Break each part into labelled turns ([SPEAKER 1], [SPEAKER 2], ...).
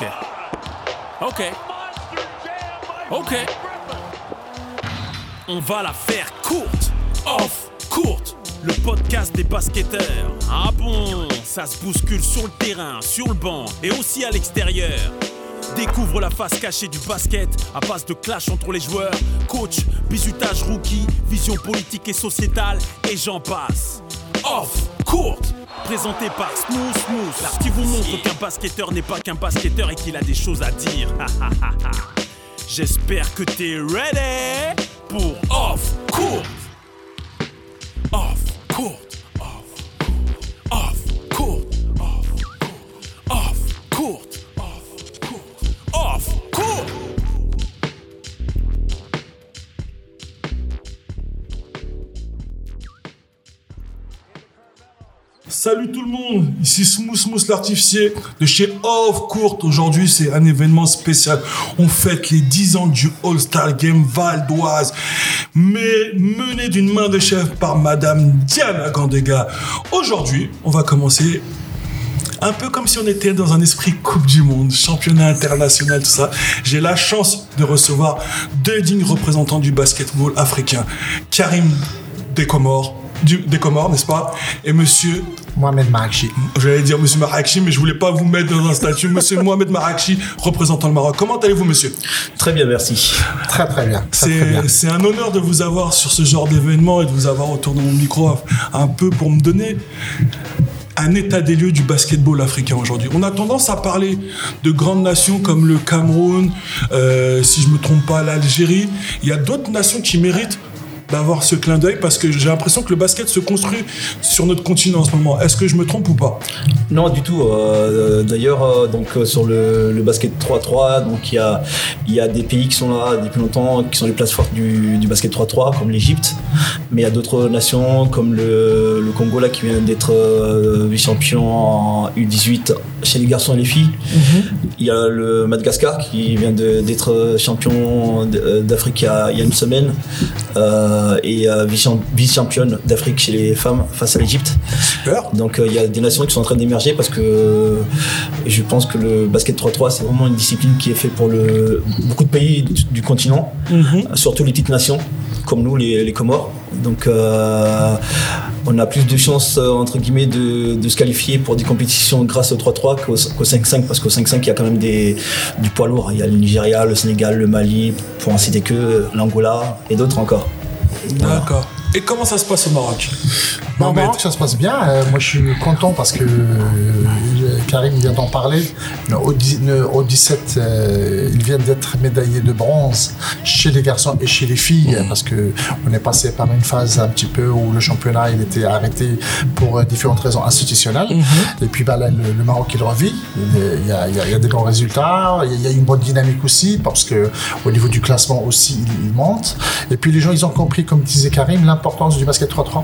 [SPEAKER 1] Ok. Ok. On va la faire courte. Off, courte. Le podcast des basketteurs. Ah bon, ça se bouscule sur le terrain, sur le banc et aussi à l'extérieur. Découvre la face cachée du basket à base de clash entre les joueurs, coach, bisutage rookie, vision politique et sociétale, et j'en passe. Off, courte, présenté par Smooth Smooth, qui vous montre qu'un basketteur n'est pas qu'un basketteur et qu'il a des choses à dire. J'espère que t'es ready pour Off, courte. Off, courte,
[SPEAKER 2] Salut tout le monde, ici Smooth Smooth l'artificier de chez Off Court. Aujourd'hui, c'est un événement spécial. On fête les 10 ans du All-Star Game Val d'Oise, mais mené d'une main de chef par Madame Diana Gandega. Aujourd'hui, on va commencer un peu comme si on était dans un esprit Coupe du Monde, championnat international, tout ça. J'ai la chance de recevoir deux dignes représentants du basketball africain. Karim Dekomor, du, des Comores, n'est-ce pas? Et monsieur,
[SPEAKER 3] Mohamed Marakchi.
[SPEAKER 2] j'allais dire monsieur Marakchi, mais je voulais pas vous mettre dans un statut. Monsieur Mohamed Marakchi, représentant le Maroc. Comment allez-vous, monsieur?
[SPEAKER 4] Très bien, merci.
[SPEAKER 3] Très très bien.
[SPEAKER 2] C'est c'est un honneur de vous avoir sur ce genre d'événement et de vous avoir autour de mon micro un peu pour me donner un état des lieux du basketball africain aujourd'hui. On a tendance à parler de grandes nations comme le Cameroun, euh, si je me trompe pas, l'Algérie. Il y a d'autres nations qui méritent d'avoir ce clin d'œil parce que j'ai l'impression que le basket se construit sur notre continent en ce moment. Est-ce que je me trompe ou pas?
[SPEAKER 4] Non, du tout. euh, D'ailleurs, euh, donc euh, sur le, basket 3-3, donc il y a, il y a des pays qui sont là depuis longtemps, qui sont les places fortes du, du basket 3-3, comme l'Égypte. Mais il y a d'autres nations comme le, le Congo là qui vient d'être euh, vice-champion en U18 chez les garçons et les filles. Il y a le Madagascar qui vient d'être champion d- d'Afrique il, y a- il y a une semaine euh, et euh, vice- vice-championne d'Afrique chez les femmes face à l'Égypte. Donc euh, il y a des nations qui sont en train d'émerger parce que euh, je pense que le basket 3-3 c'est vraiment une discipline qui est faite pour le, beaucoup de pays du, du continent, surtout les petites nations comme nous les, Comores. Donc euh, on a plus de chances euh, entre guillemets de, se qualifier pour des compétitions grâce au 3-3 qu'au qu'au 5-5 parce qu'au 5-5 il y a quand même du poids lourd. Il y a le Nigeria, le Sénégal, le Mali, pour en citer que, l'Angola et d'autres encore.
[SPEAKER 2] D'accord. Et comment ça se passe au Maroc
[SPEAKER 3] Non, au Maroc, ça se passe bien. Euh, moi, je suis content parce que euh, Karim vient d'en parler. Le Au, dix- le au 17, euh, il vient d'être médaillé de bronze chez les garçons et chez les filles parce que on est passé par une phase un petit peu où le championnat il était arrêté pour euh, différentes raisons institutionnelles. Et puis bah, là, le, le Maroc il revit. Il y, a, il y a- il y a des bons résultats. Il y a- une bonne dynamique aussi parce que au niveau du classement aussi il, il monte. Et puis les gens ils ont compris, comme disait Karim, l'importance du basket 3-3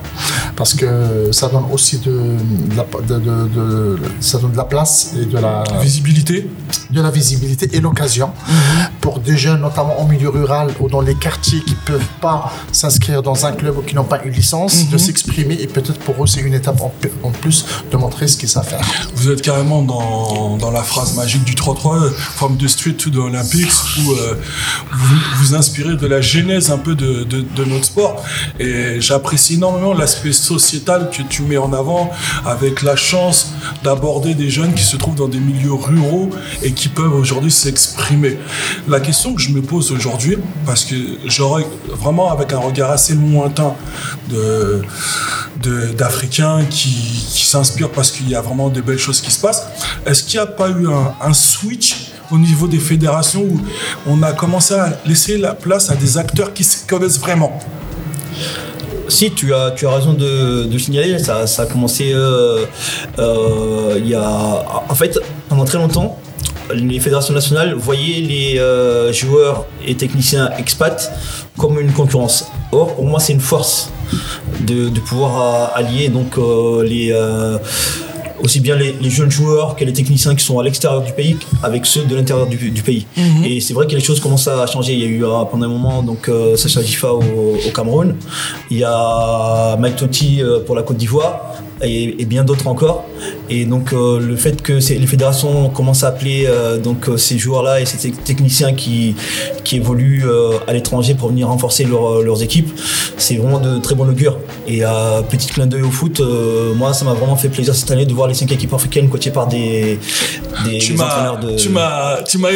[SPEAKER 3] parce que ça donne aussi de, de la, de- de- de- ça donne de la place et de la
[SPEAKER 2] Visibilité
[SPEAKER 3] de la visibilité et l'occasion pour des jeunes, notamment en milieu rural ou dans les quartiers qui peuvent pas s'inscrire dans un club ou qui n'ont pas une licence, de s'exprimer et peut-être pour eux c'est une étape en, plus de montrer ce qu'ils savent faire.
[SPEAKER 2] Vous êtes carrément dans, dans la phrase magique du 3-3, euh, from the street to the Olympics, où euh, vous vous inspirez de la genèse un peu de, de, de notre sport. Et j'apprécie énormément l'aspect sociétal que tu mets en avant, avec la chance d'aborder des jeunes qui se trouvent dans des milieux ruraux et qui peuvent aujourd'hui s'exprimer. La question que je me pose aujourd'hui, parce que j'aurais vraiment avec un regard assez lointain d'Africains qui, qui s'inspirent parce qu'il y a vraiment de belles choses qui se passent. Est-ce qu'il n'y a pas eu un, un switch au niveau des fédérations où on a commencé à laisser la place à des acteurs qui se connaissent vraiment?
[SPEAKER 4] Tu as, tu as raison de, signaler, ça, a commencé euh, euh, il y a. En fait, pendant très longtemps, les fédérations nationales voyaient les euh, joueurs et techniciens expats comme une concurrence. Or, pour moi, c'est une force de, de pouvoir allier donc les. Aussi bien les, les jeunes joueurs que les techniciens qui sont à l'extérieur du pays avec ceux de l'intérieur du, du pays. Et c'est vrai que les choses commencent à changer. Il y a eu euh, pendant un moment donc euh, Sacha Gifa au, au Cameroun, il y a Mike Totti euh, pour la Côte d'Ivoire et, et bien d'autres encore. Et donc euh, le fait que les fédérations commencent à appeler euh, donc euh, ces joueurs-là et ces tec- techniciens qui qui évoluent à l'étranger pour venir renforcer leur- leurs équipes, c'est vraiment de très bon augure. Et à petit clin d'œil au foot, moi ça m'a vraiment fait plaisir cette année de voir les cinq équipes africaines coachées par des des
[SPEAKER 2] tu
[SPEAKER 4] des
[SPEAKER 2] m'as,
[SPEAKER 4] entraîneurs de
[SPEAKER 2] tu m'as, tu m'as,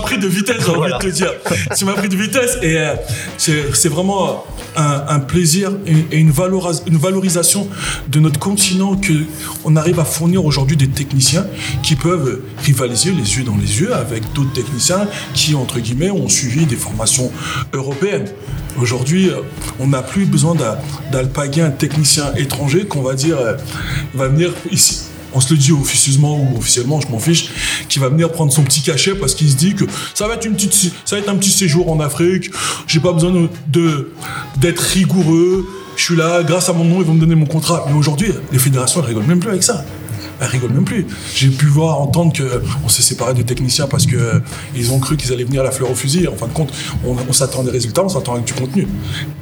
[SPEAKER 2] pris de vitesse, j'ai envie de te dire. tu m'as pris de vitesse et c'est, vraiment un, un plaisir et, une, une valorisation de notre continent que on arrive à fournir aujourd'hui des techniciens qui peuvent rivaliser les yeux dans les yeux avec d'autres techniciens qui, entre guillemets, ont suivi des formations européennes. Aujourd'hui, euh, on n'a plus besoin d'alpaguer un technicien étranger qu'on va dire euh, va venir ici on se le dit officieusement ou officiellement, je m'en fiche, qui va venir prendre son petit cachet parce qu'il se dit que ça va être un petit séjour en Afrique. J'ai pas besoin d'être rigoureux. Je suis là, grâce à mon nom, ils vont me donner mon contrat. Mais aujourd'hui, les fédérations, elles rigolent même plus avec ça. Elles rigolent même plus. J'ai pu voir entendre que on s'est séparé des techniciens parce que euh, ont cru qu'ils allaient venir à la fleur au fusil. En fin de compte, on, on s'attend à des résultats, on s'attend avec du contenu.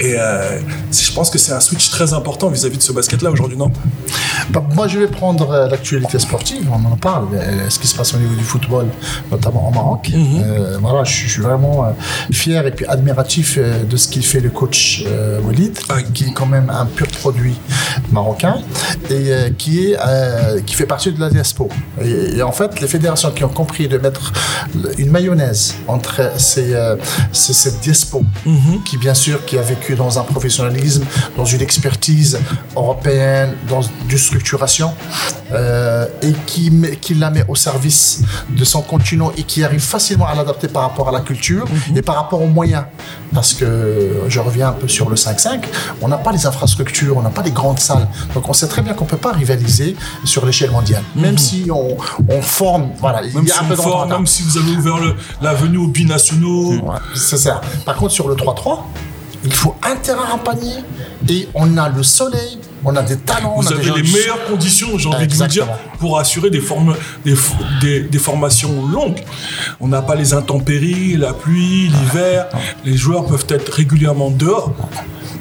[SPEAKER 2] Et euh, je pense que c'est un switch très important vis-à-vis de ce basket-là aujourd'hui, non?
[SPEAKER 3] Bah, moi, je vais prendre euh, l'actualité sportive, on en parle, euh, ce qui se passe au niveau du football, notamment au Maroc. Euh, voilà, je suis- vraiment euh, fier et puis admiratif euh, de ce qu'il fait le coach euh, Walid,
[SPEAKER 2] Ah.
[SPEAKER 3] qui est quand même un pur produit marocain et euh, qui, est, euh, qui fait partie de la diaspora. Et, et en fait, les fédérations qui ont compris de mettre une mayonnaise entre ces, euh, ces- cette diaspora, qui bien sûr qui a vécu dans un professionnalisme, dans une expertise européenne, dans une structuration, euh, et qui, met- qui la met au service de son continent et qui arrive facilement à l'adapter par rapport à la culture et par rapport aux moyens. Parce que je reviens un peu sur le 5-5, on n'a pas les infrastructures, on n'a pas les grandes salles. Donc on sait très bien qu'on ne peut pas rivaliser sur l'échelle mondiale. Même si on, on forme, voilà, il
[SPEAKER 2] Même
[SPEAKER 3] y a
[SPEAKER 2] si,
[SPEAKER 3] un peu
[SPEAKER 2] on forme, même si vous avez ouvert l'avenue aux binationaux,
[SPEAKER 3] Ouais, c'est ça. Par contre, sur le 3-3, il faut un terrain, un panier, et on a le soleil, on a des talents, on
[SPEAKER 2] vous
[SPEAKER 3] a des
[SPEAKER 2] avez
[SPEAKER 3] gens
[SPEAKER 2] les meilleures conditions, j'ai envie de vous dire, pour assurer des, formes, des, des, des formations longues. On n'a pas les intempéries, la pluie, l'hiver. Les joueurs peuvent être régulièrement dehors.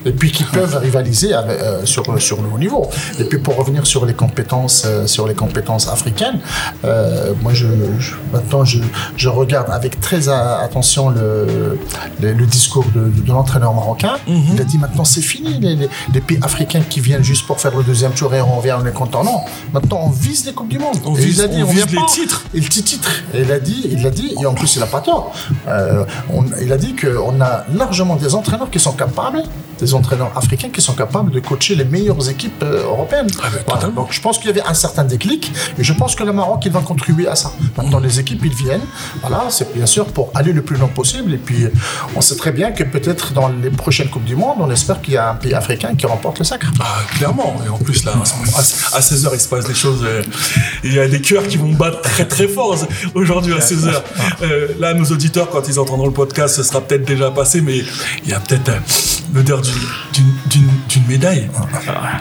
[SPEAKER 3] Et puis qui peuvent rivaliser avec, euh, sur, sur le haut niveau. Et puis pour revenir sur les compétences, euh, sur les compétences africaines, euh, moi je, je- maintenant je, je regarde avec très a- attention le, le, le discours de, l'entraîneur marocain.
[SPEAKER 2] Mhm.
[SPEAKER 3] Il a dit maintenant c'est fini les, les, les pays africains qui viennent juste pour faire le deuxième tour et on revient on est content. Non, maintenant on vise les coupes du monde.
[SPEAKER 2] On
[SPEAKER 3] Et
[SPEAKER 2] vise-
[SPEAKER 3] il a dit
[SPEAKER 2] on
[SPEAKER 3] on
[SPEAKER 2] vise
[SPEAKER 3] vient
[SPEAKER 2] les
[SPEAKER 3] pas.
[SPEAKER 2] titres.
[SPEAKER 3] Petit titre. Et il a dit, il l'a dit, et en plus il n'a pas tort. Euh, on- il a dit qu'on a largement des entraîneurs qui sont capables, des entraîneurs africains qui sont capables de coacher les meilleures équipes euh, européennes.
[SPEAKER 2] Ah
[SPEAKER 3] Voilà. Donc je pense qu'il y avait un certain déclic, et je pense que le Maroc il va contribuer à ça. Maintenant les équipes ils viennent, voilà, c'est bien sûr pour aller le plus loin possible. Et puis on sait très bien que peut-être dans les prochaines coupes du monde, on espère qu'il y a un pays africain qui remporte le sacre.
[SPEAKER 2] Ah, clairement. Et en plus, là, à 16h, il se passe des choses. euh, Il y a des cœurs qui vont battre très très fort aujourd'hui à 16h. Euh, là, nos auditeurs, quand ils entendront le podcast, ce sera peut-être déjà passé, mais il y a peut-être l'odeur d'une- d'une- d'une d'une médaille.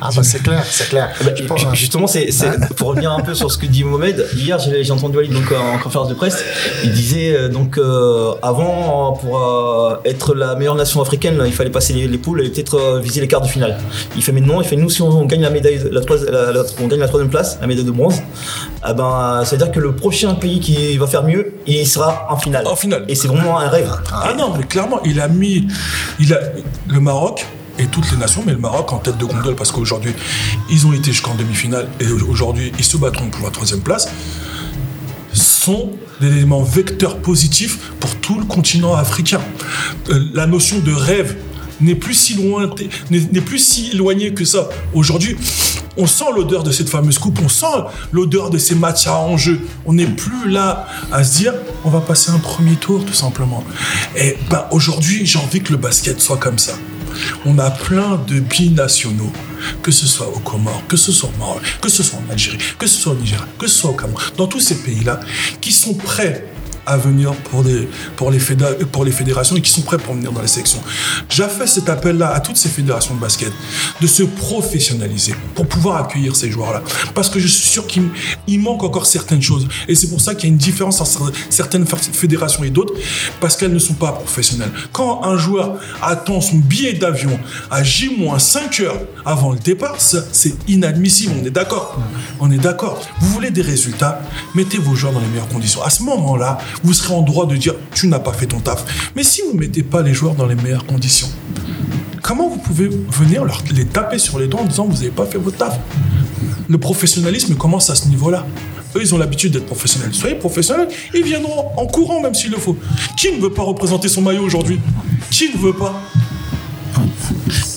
[SPEAKER 3] Ah bah c'est clair, c'est clair.
[SPEAKER 4] Bah,
[SPEAKER 3] pense-
[SPEAKER 4] ju- Justement, c'est c'est- pour revenir un peu sur ce que dit Mohamed. Hier, j'ai j'ai entendu Walid donc en conférence de presse. Il disait euh, donc euh, avant pour euh, être la meilleure nation africaine, là, il fallait passer les, les poules et peut-être euh, viser les quarts de finale. Il fait maintenant, il fait nous si on gagne la médaille, la, trois- la- la- on gagne la troisième place, la médaille de bronze. ah ben, ça veut dire que le prochain pays qui va faire mieux, il sera en finale.
[SPEAKER 2] En finale.
[SPEAKER 4] Et c'est vraiment un rêve.
[SPEAKER 2] Ah non, mais clairement, il a mis il a, le Maroc et toutes les nations, mais le Maroc en tête de gondole parce qu'aujourd'hui, ils ont été jusqu'en demi-finale et aujourd'hui, ils se battront pour la troisième place, sont des éléments vecteurs positifs pour tout le continent africain. Euh, la notion de rêve n'est plus si loin, n'est plus si éloignée que ça. Aujourd'hui, on sent l'odeur de cette fameuse coupe, on sent l'odeur de ces matchs à enjeu. On n'est plus là à se dire, on va passer un premier tour tout simplement. Et ben aujourd'hui, j'ai envie que le basket soit comme ça. On a plein de binationaux, que ce soit au Comores, que ce soit au Maroc, que ce soit en Algérie, que ce soit au Nigeria, que ce soit au Cameroun, dans tous ces pays-là, qui sont prêts à venir pour, les fédérations et qui sont prêts pour venir dans les sections. J'ai fait cet appel-là à toutes ces fédérations de basket de se professionnaliser pour pouvoir accueillir ces joueurs-là. Parce que je suis sûr qu'il il manque encore certaines choses. Et c'est pour ça qu'il y a une différence entre certaines fédérations et d'autres, parce qu'elles ne sont pas professionnelles. Quand un joueur attend son billet d'avion à J-5 heures avant le départ, c'est inadmissible. On est d'accord. On est d'accord. Vous voulez des résultats, mettez vos joueurs dans les meilleures conditions. À ce moment-là, vous serez en droit de dire tu n'as pas fait ton taf. Mais si vous ne mettez pas les joueurs dans les meilleures conditions, comment vous pouvez venir leur, les taper sur les doigts en disant vous n'avez pas fait votre taf? Le professionnalisme commence à ce niveau-là. Eux, ils ont l'habitude d'être professionnels. Soyez professionnels, ils viendront en courant même s'il le faut. Qui ne veut pas représenter son maillot aujourd'hui? Qui ne veut pas?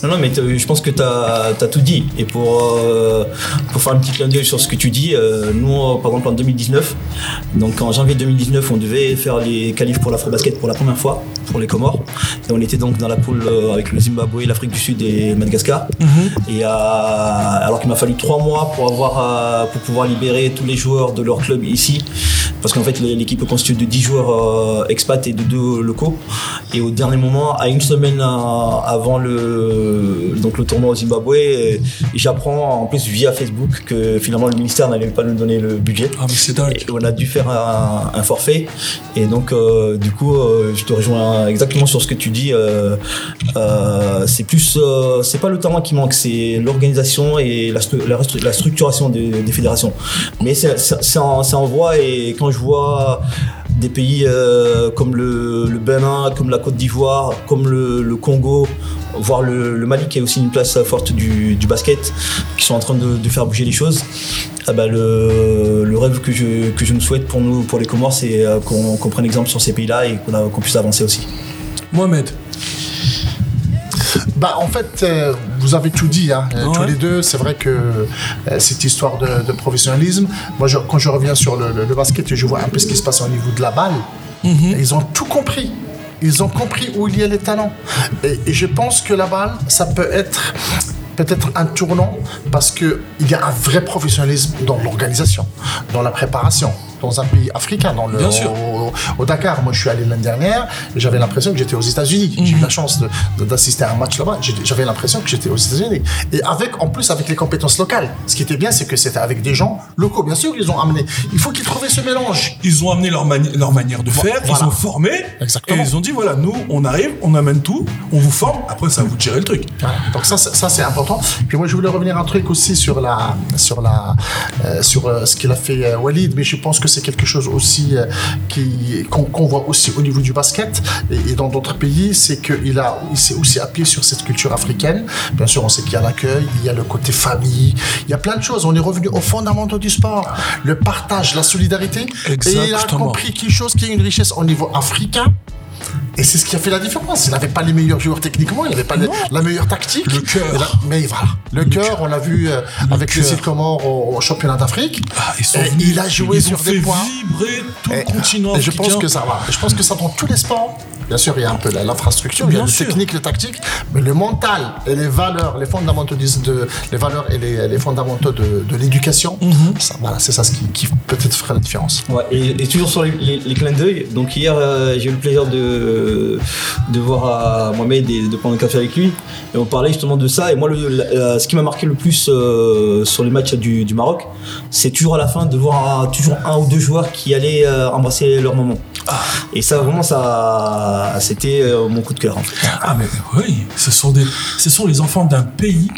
[SPEAKER 4] Non, non, mais je pense que tu as, tout dit. Et pour, euh, pour faire un petit clin d'œil sur ce que tu dis, euh, nous, euh, par exemple, en 2019, donc en janvier 2019, on devait faire les qualifs pour l'Afro-Basket pour la première fois, pour les Comores. Et on était donc dans la poule avec le Zimbabwe, l'Afrique du Sud et Madagascar. Et euh, alors qu'il m'a fallu trois mois pour, avoir, pour pouvoir libérer tous les joueurs de leur club ici. Parce qu'en fait, l'équipe est constituée de 10 joueurs expats et de deux locaux. Et au dernier moment, à une semaine avant le, donc le tournoi au Zimbabwe, euh, j'apprends en plus via Facebook que finalement le ministère n'allait pas nous donner le budget.
[SPEAKER 2] Ah, mais c'est dingue.
[SPEAKER 4] Et on a dû faire un, un forfait. Et donc, euh, du coup, euh, je te rejoins exactement sur ce que tu dis. Euh, euh, c'est plus, euh, c'est pas le talent qui manque, c'est l'organisation et la, structuration des, des fédérations. Mais c'est en, c'est en voie et quand je vois des pays euh, comme le, le Bénin, comme la Côte d'Ivoire, comme le, le Congo, voire le, le Mali qui est aussi une place forte du, du basket, qui sont en train de, de faire bouger les choses. Ah bah, le, le rêve que je, que je nous souhaite pour nous, pour les Comores, c'est euh, qu'on prenne exemple sur ces pays-là et qu'on puisse avancer aussi.
[SPEAKER 2] Mohamed,
[SPEAKER 3] Bah, en fait, euh, vous avez tout dit, hein, euh, tous les deux. C'est vrai que euh, cette histoire de, de professionnalisme, moi, je- quand je reviens sur le, le- le basket et je vois un peu ce qui se passe au niveau de la balle, ils ont tout compris. Ils ont compris où il y a les talents. Et, je pense que la balle, ça peut être peut-être un tournant parce qu'il y a un vrai professionnalisme dans l'organisation, dans la préparation, dans un pays africain, dans le,
[SPEAKER 2] Bien sûr.
[SPEAKER 3] au, au Dakar. Moi, je suis allé l'année dernière et j'avais l'impression que j'étais aux États-Unis. J'ai eu la chance d'assister à un match là-bas. J'avais l'impression que j'étais aux États-Unis. Et avec, en plus, avec les compétences locales. Ce qui était bien, c'est que c'était avec des gens locaux. Bien sûr, ils ont amené. Il faut qu'ils trouvent ce mélange.
[SPEAKER 2] ils ont amené leur, mani- leur manière de faire,
[SPEAKER 3] voilà.
[SPEAKER 2] ils ont formé,
[SPEAKER 3] Exactement.
[SPEAKER 2] et ils ont dit voilà, nous, on arrive, on amène tout, on vous forme, après, ça vous de gérer le truc.
[SPEAKER 3] Voilà. Donc ça, c'est- ça c'est important. Puis moi, je voulais revenir un truc aussi sur la, sur la, euh, sur euh, ce qu'il a fait euh, Walid, mais je pense que c'est quelque chose aussi euh, qui qu'on voit aussi au niveau du basket et, et dans d'autres pays, c'est qu'il a, il s'est aussi appuyé sur cette culture africaine. Bien sûr, on sait qu'il y a l'accueil, il y a le côté famille, il y a plein de choses. On est revenu aux fondamentaux du sport, le partage, la solidarité. Et il a compris quelque chose qui est une richesse au niveau africain. Et c'est ce qui a fait la différence. Il n'avait pas les meilleurs joueurs techniquement, il n'avait pas la meilleure tactique.
[SPEAKER 2] Le cœur.
[SPEAKER 3] Mais voilà, le, cœur, on l'a vu euh, avec îles Comores au, au championnat d'Afrique.
[SPEAKER 2] Ah,
[SPEAKER 3] il a joué
[SPEAKER 2] ils
[SPEAKER 3] sur
[SPEAKER 2] ont
[SPEAKER 3] des
[SPEAKER 2] fait
[SPEAKER 3] points.
[SPEAKER 2] vibrer tout
[SPEAKER 3] Et,
[SPEAKER 2] le continent
[SPEAKER 3] et je pense que ça va. Je pense que ça dans tous les sports. Bien sûr, il y a un peu l'infrastructure, il y a
[SPEAKER 2] Bien
[SPEAKER 3] le
[SPEAKER 2] sûr.
[SPEAKER 3] technique, le tactique, mais le mental et les valeurs, les fondamentaux de, les valeurs et les, les fondamentaux de, de l'éducation,
[SPEAKER 2] Mhm.
[SPEAKER 3] voilà, c'est ça ce qui, qui peut-être ferait la différence.
[SPEAKER 4] Ouais, et, et toujours sur les, les- les clins d'œil, donc hier euh, j'ai eu le plaisir de, de voir euh, Mohamed et de prendre un café avec lui, et on parlait justement de ça, et moi le- la- la- ce qui m'a marqué le plus euh, sur les matchs du, du Maroc, c'est toujours à la fin de voir un- toujours un ou deux joueurs qui allaient euh, embrasser leur Et ça vraiment ça c'était mon coup de cœur.
[SPEAKER 2] Ah mais oui, ce sont des, ce sont les enfants d'un pays.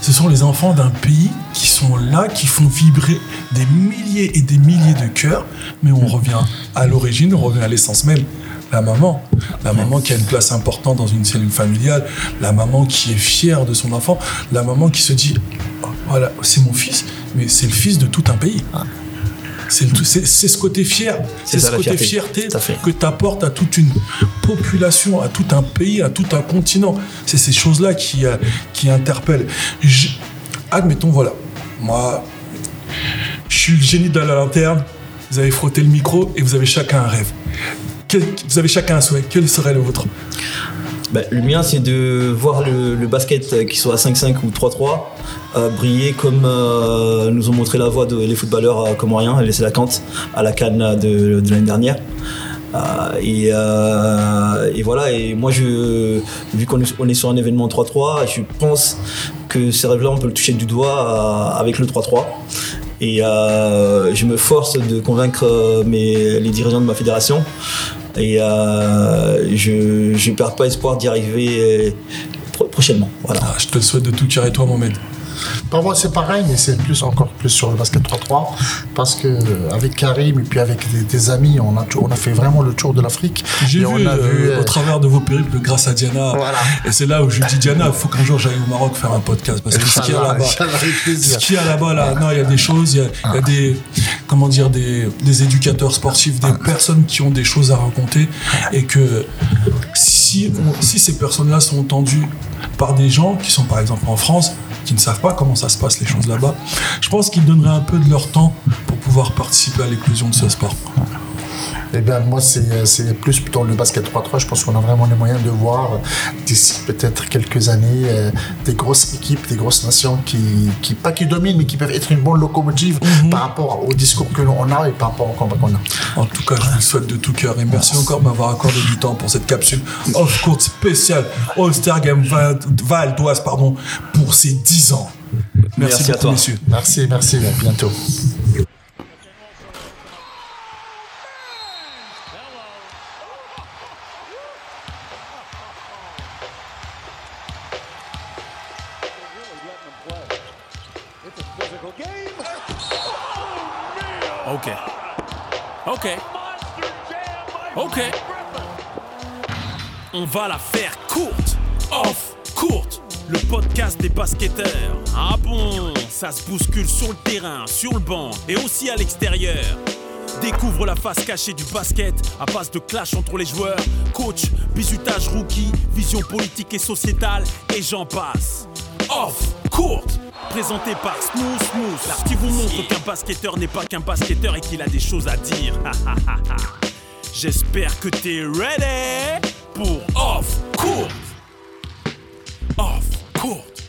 [SPEAKER 2] Ce sont les enfants d'un pays qui sont là, qui font vibrer des milliers et des milliers de cœurs. Mais on revient à l'origine, on revient à l'essence même. La maman, la maman qui a une place importante dans une cellule familiale, la maman qui est fière de son enfant, la maman qui se dit, oh, voilà, c'est mon fils, mais c'est le fils de tout un pays. C'est ce côté fier,
[SPEAKER 4] C'est
[SPEAKER 2] ce côté
[SPEAKER 4] fierté.
[SPEAKER 2] que tu apportes à toute une population, à tout un pays, à tout un continent. C'est ces choses-là qui, euh, qui interpellent. Je- admettons, voilà, moi, je suis le génie de la lanterne, vous avez frotté le micro et vous avez chacun un rêve. Quel- vous avez chacun un souhait. Quel serait le vôtre?
[SPEAKER 4] Ben, le mien, c'est de voir le, basket, euh, qu'il soit à 5-5 ou 3-3, euh, briller comme euh, nous ont montré la voie de, les footballeurs euh, laisser la cante à la canne de, l'année dernière. Et, voilà, et moi, je, vu qu'on est, sur un événement 3-3, je pense que ces rêves-là, on peut le toucher du doigt avec le 3-3. Et je me force de convaincre les dirigeants de ma fédération. Et euh, je ne perds pas espoir d'y arriver euh, pro- prochainement. Voilà.
[SPEAKER 2] Ah, je te le souhaite de tout cœur et toi, Mohamed.
[SPEAKER 3] Pour moi, c'est pareil, mais c'est plus encore plus sur le basket 3-3 parce que euh, avec Karim et puis avec des, des amis, on a, tout- on a fait vraiment le tour de l'Afrique.
[SPEAKER 2] J'ai vu,
[SPEAKER 3] on a
[SPEAKER 2] euh,
[SPEAKER 3] vu,
[SPEAKER 2] au travers de vos périples grâce à Diana.
[SPEAKER 3] Voilà.
[SPEAKER 2] Et c'est là où je dis Diana, il faut qu'un jour j'aille au Maroc faire un podcast. Parce que ce qu'il y a là-bas, ce qu'il y a là-bas, là, non, il y a des choses, il y a, il y a des, comment dire, des, éducateurs sportifs, des personnes qui ont des choses à raconter et que si, si ces personnes-là sont entendues par des gens qui sont par exemple en France, qui ne savent pas comment ça se passe les choses là-bas, je pense qu'ils donneraient un peu de leur temps pour pouvoir participer à l'éclosion de ce sport.
[SPEAKER 3] Eh bien, moi, c'est c'est plus dans le basket 3-3. Je pense qu'on a vraiment les moyens de voir euh, d'ici peut-être quelques années euh, des grosses équipes, des grosses nations qui, qui, pas qui dominent, mais qui peuvent être une bonne locomotive par rapport au discours que l'on a et par rapport au combat qu'on a.
[SPEAKER 2] En tout cas, je vous le souhaite de tout cœur et merci encore de m'avoir accordé du temps pour cette capsule off-court spéciale All-Star Game Val, Val d'Oise, pardon, pour ces 10 ans. Merci,
[SPEAKER 4] Merci à toi.
[SPEAKER 2] messieurs.
[SPEAKER 3] Merci, merci, à bientôt.
[SPEAKER 1] Ok. Ok. Ok. On va la faire courte. Off, courte. Le podcast des basketteurs. Ah bon, ça se bouscule sur le terrain, sur le banc et aussi à l'extérieur. Découvre la face cachée du basket à base de clash entre les joueurs, coach, bisutage rookie, vision politique et sociétale et j'en passe. Off, courte, présenté par Smooth Smooth, là qui vous montre qu'un basketteur n'est pas qu'un basketteur et qu'il a des choses à dire. J'espère que t'es ready pour Off Court. Off Court.